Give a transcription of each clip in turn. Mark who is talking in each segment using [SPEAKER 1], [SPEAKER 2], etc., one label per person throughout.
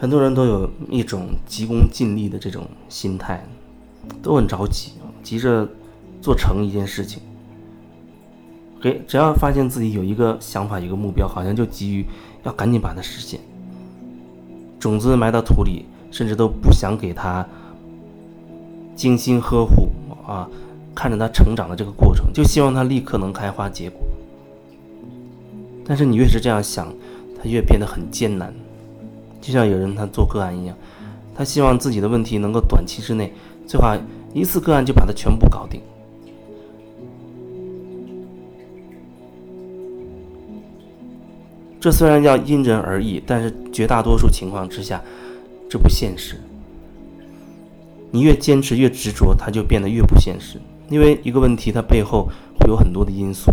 [SPEAKER 1] 很多人都有一种急功近利的这种心态，都很着急，急着做成一件事情。给只要发现自己有一个想法、一个目标，好像就急于要赶紧把它实现。种子埋到土里，甚至都不想给它精心呵护啊，看着它成长的这个过程，就希望它立刻能开花结果。但是你越是这样想，它越变得很艰难。就像有人他做个案一样，他希望自己的问题能够短期之内，最好一次个案就把它全部搞定。这虽然要因人而异，但是绝大多数情况之下，这不现实。你越坚持越执着，它就变得越不现实。因为一个问题它背后会有很多的因素，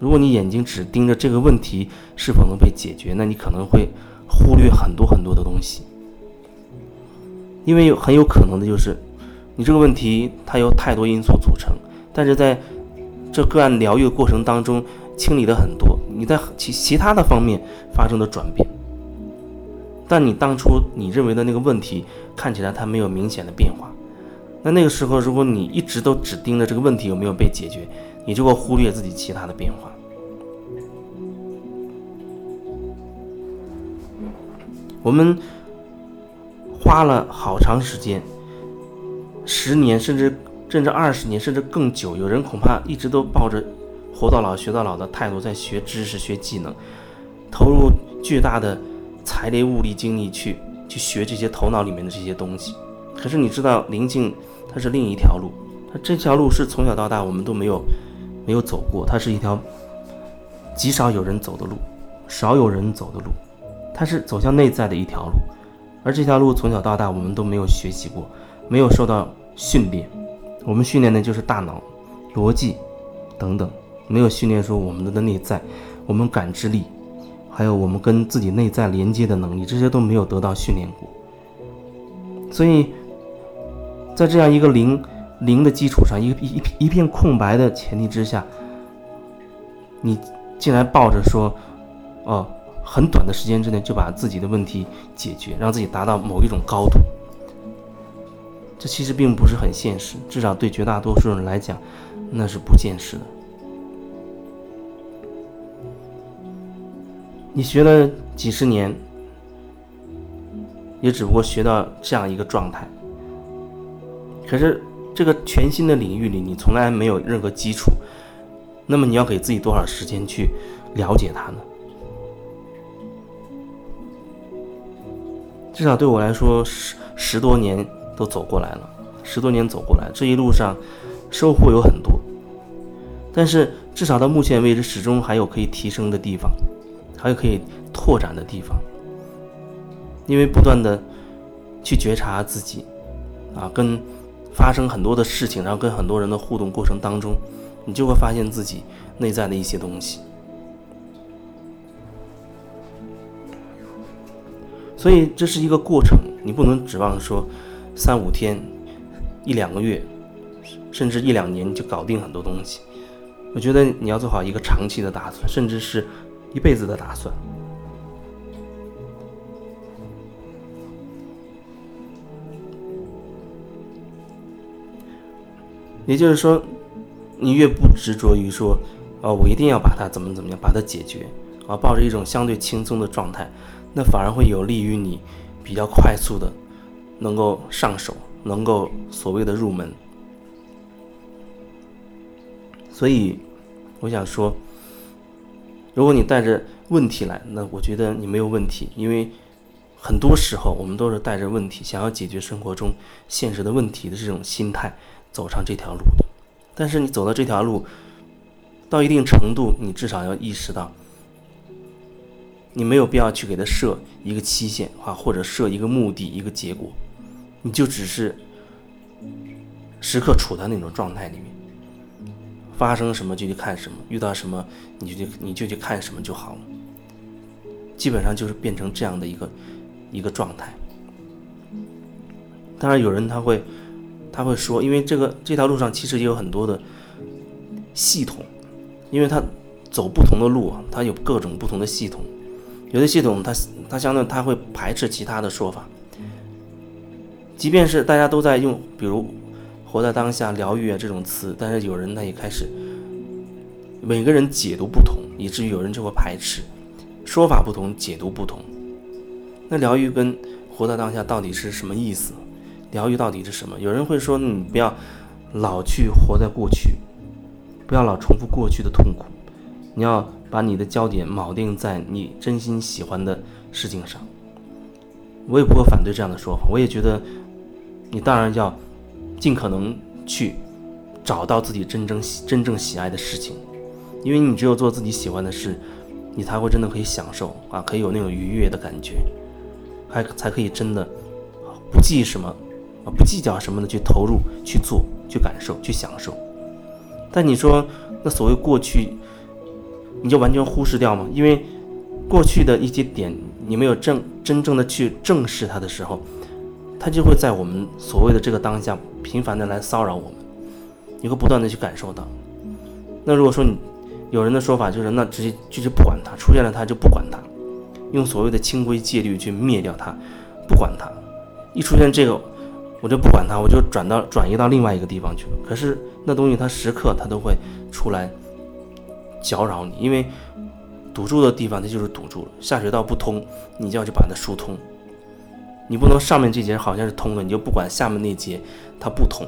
[SPEAKER 1] 如果你眼睛只盯着这个问题是否能被解决，那你可能会。忽略很多很多的东西，因为有很有可能的就是，你这个问题它有太多因素组成，但是在这个案疗愈的过程当中清理了很多，你在其其他的方面发生了转变，但你当初你认为的那个问题看起来它没有明显的变化，那那个时候如果你一直都只盯着这个问题有没有被解决，你就会忽略自己其他的变化。我们花了好长时间，十年甚至甚至二十年甚至更久，有人恐怕一直都抱着活到老学到老的态度在学知识、学技能，投入巨大的财力、物力、精力去去学这些头脑里面的这些东西。可是你知道，灵境它是另一条路，它这条路是从小到大我们都没有没有走过，它是一条极少有人走的路，少有人走的路。它是走向内在的一条路，而这条路从小到大我们都没有学习过，没有受到训练。我们训练的就是大脑、逻辑等等，没有训练说我们的内在、我们感知力，还有我们跟自己内在连接的能力，这些都没有得到训练过。所以在这样一个零零的基础上，一一一片空白的前提之下，你竟然抱着说，哦。很短的时间之内就把自己的问题解决，让自己达到某一种高度，这其实并不是很现实，至少对绝大多数人来讲，那是不现实的。你学了几十年，也只不过学到这样一个状态。可是这个全新的领域里，你从来没有任何基础，那么你要给自己多少时间去了解它呢？至少对我来说，十十多年都走过来了，十多年走过来，这一路上收获有很多。但是至少到目前为止，始终还有可以提升的地方，还有可以拓展的地方。因为不断的去觉察自己，啊，跟发生很多的事情，然后跟很多人的互动过程当中，你就会发现自己内在的一些东西。所以这是一个过程，你不能指望说三五天、一两个月，甚至一两年就搞定很多东西。我觉得你要做好一个长期的打算，甚至是一辈子的打算。也就是说，你越不执着于说，啊，我一定要把它怎么怎么样，把它解决，啊，抱着一种相对轻松的状态。那反而会有利于你比较快速的能够上手，能够所谓的入门。所以我想说，如果你带着问题来，那我觉得你没有问题，因为很多时候我们都是带着问题，想要解决生活中现实的问题的这种心态走上这条路的。但是你走到这条路到一定程度，你至少要意识到。你没有必要去给他设一个期限啊，或者设一个目的、一个结果，你就只是时刻处在那种状态里面，发生什么就去看什么，遇到什么你就去你就去看什么就好了。基本上就是变成这样的一个一个状态。当然，有人他会他会说，因为这个这条路上其实也有很多的系统，因为他走不同的路啊，它有各种不同的系统。有的系统它它相对它会排斥其他的说法，即便是大家都在用，比如“活在当下”“疗愈”啊这种词，但是有人他也开始，每个人解读不同，以至于有人就会排斥，说法不同，解读不同。那疗愈跟活在当下到底是什么意思？疗愈到底是什么？有人会说，你不要老去活在过去，不要老重复过去的痛苦，你要把你的焦点铆定在你真心喜欢的事情上。我也不会反对这样的说法，我也觉得，你当然要尽可能去找到自己真正、真正喜爱的事情，因为你只有做自己喜欢的事，你才会真的可以享受啊，可以有那种愉悦的感觉。还才可以真的不计什么啊，不计较什么的去投入、去做、去感受、去享受。但你说那所谓过去，你就完全忽视掉吗？因为过去的一些点，你没有正真正的去正视它的时候，它就会在我们所谓的这个当下频繁的来骚扰我们，你会不断的去感受到。那如果说你有人的说法就是，那直接就是不管它，出现了它就不管它。用所谓的清规戒律去灭掉它，不管它，一出现这个，我就不管它，我就转到转移到另外一个地方去了。可是那东西它时刻它都会出来搅扰你，因为堵住的地方它就是堵住了，下水道不通，你就要去把它疏通。你不能上面这节好像是通了，你就不管下面那节它不通。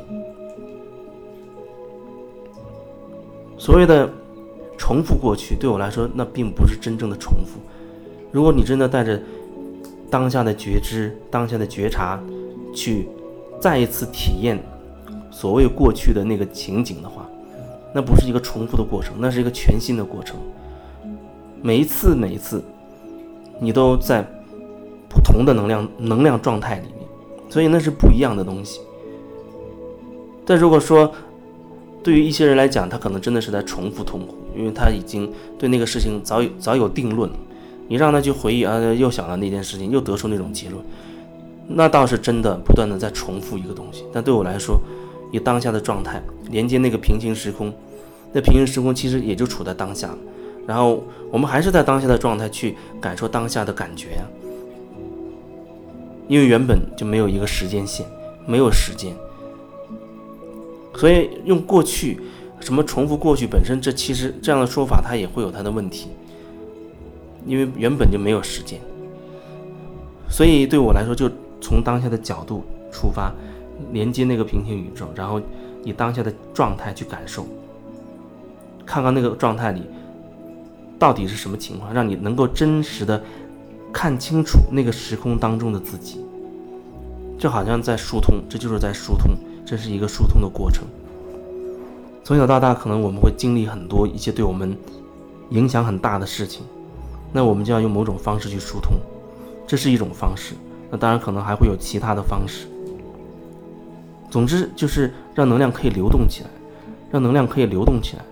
[SPEAKER 1] 所谓的重复过去，对我来说那并不是真正的重复。如果你真的带着当下的觉知、当下的觉察，去再一次体验所谓过去的那个情景的话，那不是一个重复的过程，那是一个全新的过程。每一次、每一次，你都在不同的能量、能量状态里面，所以那是不一样的东西。但如果说对于一些人来讲，他可能真的是在重复痛苦，因为他已经对那个事情早有早有定论。你让他去回忆啊，又想到那件事情，又得出那种结论，那倒是真的不断的在重复一个东西。但对我来说，以当下的状态连接那个平行时空，那平行时空其实也就处在当下，然后我们还是在当下的状态去感受当下的感觉呀。因为原本就没有一个时间线，没有时间，所以用过去什么重复过去本身，这其实这样的说法它也会有它的问题。因为原本就没有时间，所以对我来说，就从当下的角度出发，连接那个平行宇宙，然后以当下的状态去感受，看看那个状态里到底是什么情况，让你能够真实的看清楚那个时空当中的自己，就好像在疏通，这就是在疏通，这是一个疏通的过程。从小到大，可能我们会经历很多一些对我们影响很大的事情。那我们就要用某种方式去疏通，这是一种方式。那当然可能还会有其他的方式。总之就是让能量可以流动起来，让能量可以流动起来。